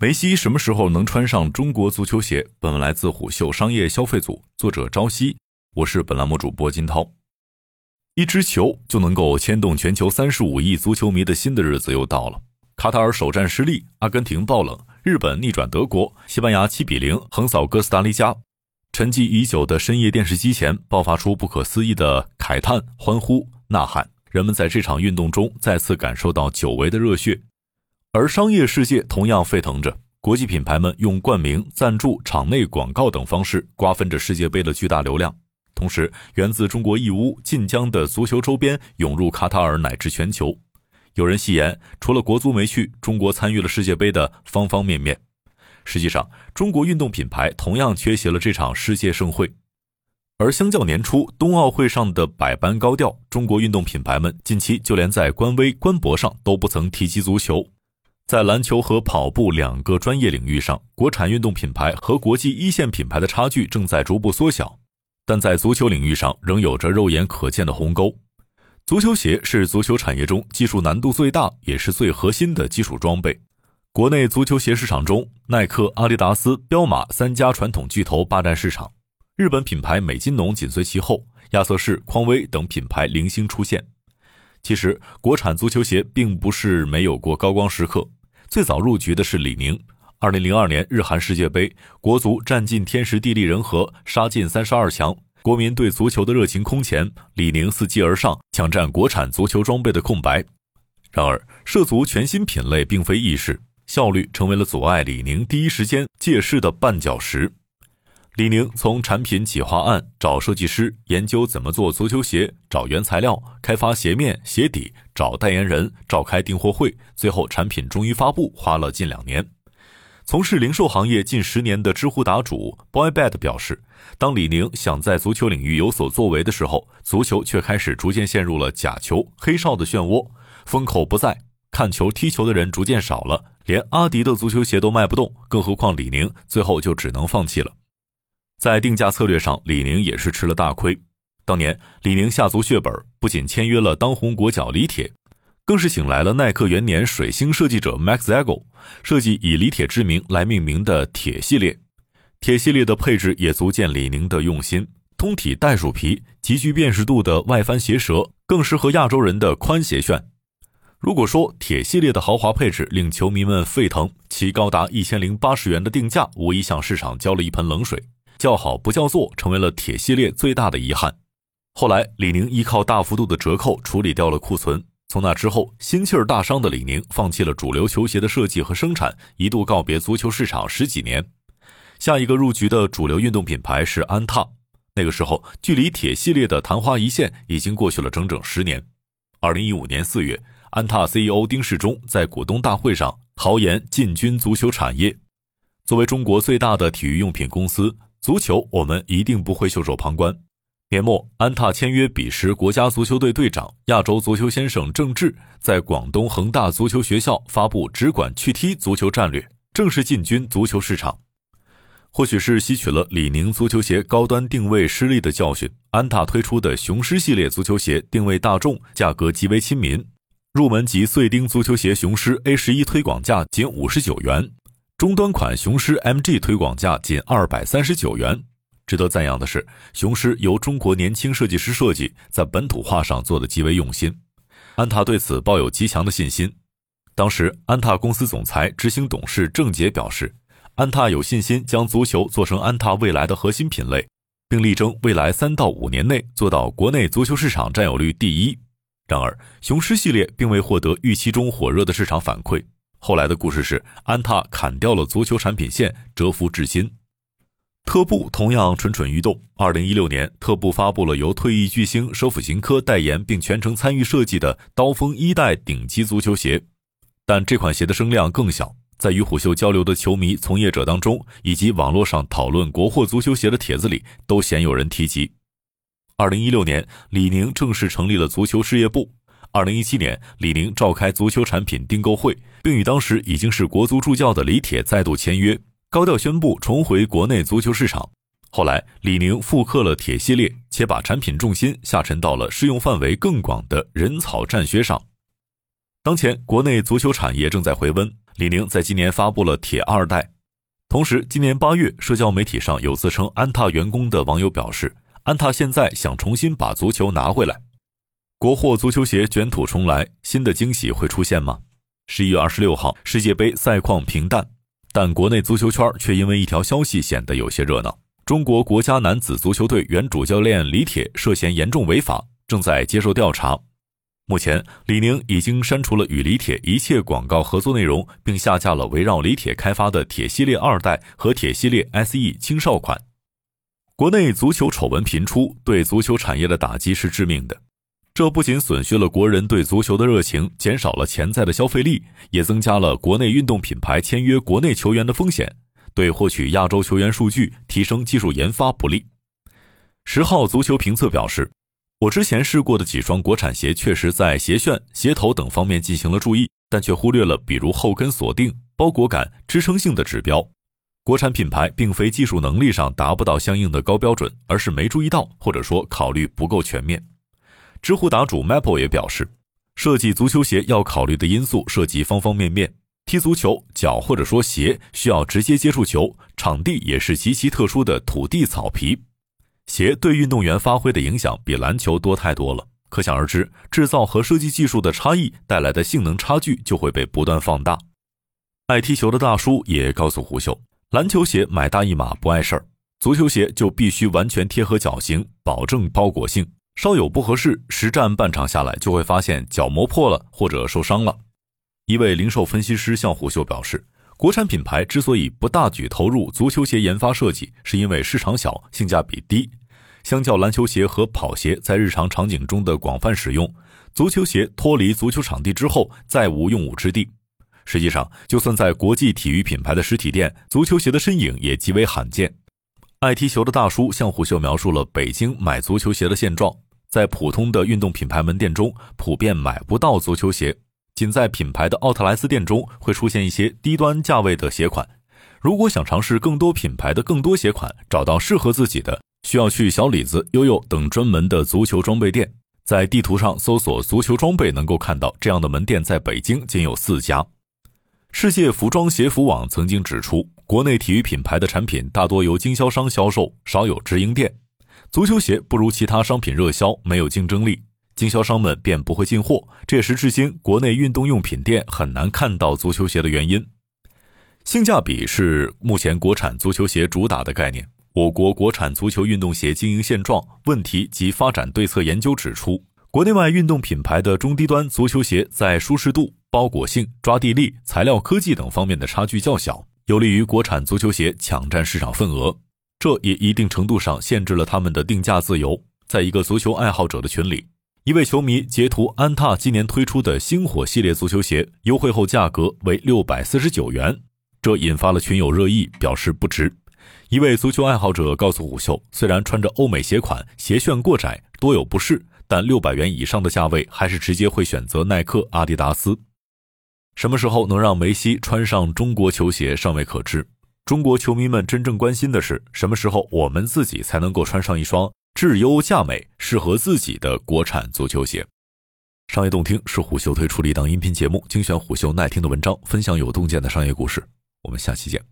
梅西什么时候能穿上中国足球鞋？本文来自虎嗅商业消费组，作者朝夕，我是本栏目主播金涛。一支球就能够牵动全球三十五亿足球迷的心的日子又到了。卡塔尔首战失利，阿根廷爆冷，日本逆转德国，西班牙七比零横扫哥斯达黎加。沉寂已久的深夜电视机前，爆发出不可思议的慨叹、欢呼、呐喊。人们在这场运动中再次感受到久违的热血。而商业世界同样沸腾着，国际品牌们用冠名、赞助、场内广告等方式瓜分着世界杯的巨大流量。同时，源自中国义乌、晋江的足球周边涌入卡塔尔乃至全球。有人戏言，除了国足没去，中国参与了世界杯的方方面面。实际上，中国运动品牌同样缺席了这场世界盛会。而相较年初冬奥会上的百般高调，中国运动品牌们近期就连在官微、官博上都不曾提及足球。在篮球和跑步两个专业领域上，国产运动品牌和国际一线品牌的差距正在逐步缩小，但在足球领域上仍有着肉眼可见的鸿沟。足球鞋是足球产业中技术难度最大也是最核心的基础装备。国内足球鞋市场中，耐克、阿迪达斯、彪马三家传统巨头霸占市场，日本品牌美津浓紧随其后，亚瑟士、匡威等品牌零星出现。其实，国产足球鞋并不是没有过高光时刻。最早入局的是李宁。二零零二年日韩世界杯，国足占尽天时地利人和，杀进三十二强，国民对足球的热情空前，李宁伺机而上，抢占国产足球装备的空白。然而，涉足全新品类并非易事，效率成为了阻碍李宁第一时间借势的绊脚石。李宁从产品企划案找设计师，研究怎么做足球鞋，找原材料，开发鞋面、鞋底，找代言人，召开订货会，最后产品终于发布，花了近两年。从事零售行业近十年的知乎答主 Boybad 表示，当李宁想在足球领域有所作为的时候，足球却开始逐渐陷入了假球、黑哨的漩涡，风口不在，看球、踢球的人逐渐少了，连阿迪的足球鞋都卖不动，更何况李宁，最后就只能放弃了。在定价策略上，李宁也是吃了大亏。当年，李宁下足血本，不仅签约了当红国脚李铁，更是请来了耐克元年水星设计者 Max Zagel，设计以李铁之名来命名的铁系列。铁系列的配置也足见李宁的用心，通体袋鼠皮、极具辨识度的外翻鞋舌，更适合亚洲人的宽鞋楦。如果说铁系列的豪华配置令球迷们沸腾，其高达一千零八十元的定价，无疑向市场浇了一盆冷水。叫好不叫座，成为了铁系列最大的遗憾。后来，李宁依靠大幅度的折扣处理掉了库存。从那之后，心气儿大伤的李宁放弃了主流球鞋的设计和生产，一度告别足球市场十几年。下一个入局的主流运动品牌是安踏。那个时候，距离铁系列的昙花一现已经过去了整整十年。二零一五年四月，安踏 CEO 丁世忠在股东大会上豪言进军足球产业。作为中国最大的体育用品公司。足球，我们一定不会袖手旁观。年末，安踏签约彼时国家足球队队长、亚洲足球先生郑智，在广东恒大足球学校发布只管去踢足球战略，正式进军足球市场。或许是吸取了李宁足球鞋高端定位失利的教训，安踏推出的雄狮系列足球鞋定位大众，价格极为亲民。入门级碎钉足球鞋雄狮 A 十一推广价仅五十九元。中端款雄狮 MG 推广价仅二百三十九元。值得赞扬的是，雄狮由中国年轻设计师设计，在本土化上做的极为用心。安踏对此抱有极强的信心。当时，安踏公司总裁、执行董事郑杰表示，安踏有信心将足球做成安踏未来的核心品类，并力争未来三到五年内做到国内足球市场占有率第一。然而，雄狮系列并未获得预期中火热的市场反馈。后来的故事是，安踏砍掉了足球产品线，蛰伏至今。特步同样蠢蠢欲动。二零一六年，特步发布了由退役巨星舍甫琴科代言并全程参与设计的刀锋一代顶级足球鞋，但这款鞋的声量更小，在与虎嗅交流的球迷、从业者当中，以及网络上讨论国货足球鞋的帖子里，都鲜有人提及。二零一六年，李宁正式成立了足球事业部。二零一七年，李宁召开足球产品订购会，并与当时已经是国足助教的李铁再度签约，高调宣布重回国内足球市场。后来，李宁复刻了铁系列，且把产品重心下沉到了适用范围更广的人草战靴上。当前，国内足球产业正在回温，李宁在今年发布了铁二代。同时，今年八月，社交媒体上有自称安踏员工的网友表示，安踏现在想重新把足球拿回来。国货足球鞋卷土重来，新的惊喜会出现吗？十一月二十六号，世界杯赛况平淡，但国内足球圈却因为一条消息显得有些热闹。中国国家男子足球队原主教练李铁涉嫌严重违法，正在接受调查。目前，李宁已经删除了与李铁一切广告合作内容，并下架了围绕李铁开发的铁系列二代和铁系列 SE 青少款。国内足球丑闻频出，对足球产业的打击是致命的。这不仅损削了国人对足球的热情，减少了潜在的消费力，也增加了国内运动品牌签约国内球员的风险，对获取亚洲球员数据、提升技术研发不利。十号足球评测表示。我之前试过的几双国产鞋，确实在鞋楦、鞋头等方面进行了注意，但却忽略了比如后跟锁定、包裹感、支撑性的指标。国产品牌并非技术能力上达不到相应的高标准，而是没注意到，或者说考虑不够全面。知乎答主 Maple 也表示，设计足球鞋要考虑的因素涉及方方面面。踢足球，脚或者说鞋需要直接接触球，场地也是极其特殊的土地草皮。鞋对运动员发挥的影响比篮球多太多了，可想而知，制造和设计技术的差异带来的性能差距就会被不断放大。爱踢球的大叔也告诉胡秀，篮球鞋买大一码不碍事儿，足球鞋就必须完全贴合脚型，保证包裹性，稍有不合适，实战半场下来就会发现脚磨破了或者受伤了。一位零售分析师向胡秀表示。国产品牌之所以不大举投入足球鞋研发设计，是因为市场小、性价比低。相较篮球鞋和跑鞋在日常场景中的广泛使用，足球鞋脱离足球场地之后再无用武之地。实际上，就算在国际体育品牌的实体店，足球鞋的身影也极为罕见。爱踢球的大叔向虎秀描述了北京买足球鞋的现状：在普通的运动品牌门店中，普遍买不到足球鞋。仅在品牌的奥特莱斯店中会出现一些低端价位的鞋款。如果想尝试更多品牌的更多鞋款，找到适合自己的，需要去小李子、悠悠等专门的足球装备店。在地图上搜索“足球装备”，能够看到这样的门店在北京仅有四家。世界服装鞋服网曾经指出，国内体育品牌的产品大多由经销商销售，少有直营店。足球鞋不如其他商品热销，没有竞争力。经销商们便不会进货，这也是至今国内运动用品店很难看到足球鞋的原因。性价比是目前国产足球鞋主打的概念。我国国产足球运动鞋经营现状、问题及发展对策研究指出，国内外运动品牌的中低端足球鞋在舒适度、包裹性、抓地力、材料科技等方面的差距较小，有利于国产足球鞋抢占市场份额。这也一定程度上限制了他们的定价自由。在一个足球爱好者的群里。一位球迷截图安踏今年推出的星火系列足球鞋，优惠后价格为六百四十九元，这引发了群友热议，表示不值。一位足球爱好者告诉虎嗅，虽然穿着欧美鞋款，鞋楦过窄，多有不适，但六百元以上的价位，还是直接会选择耐克、阿迪达斯。什么时候能让梅西穿上中国球鞋，尚未可知。中国球迷们真正关心的是，什么时候我们自己才能够穿上一双？质优价美，适合自己的国产足球鞋。商业洞听是虎嗅推出的一档音频节目，精选虎嗅耐听的文章，分享有洞见的商业故事。我们下期见。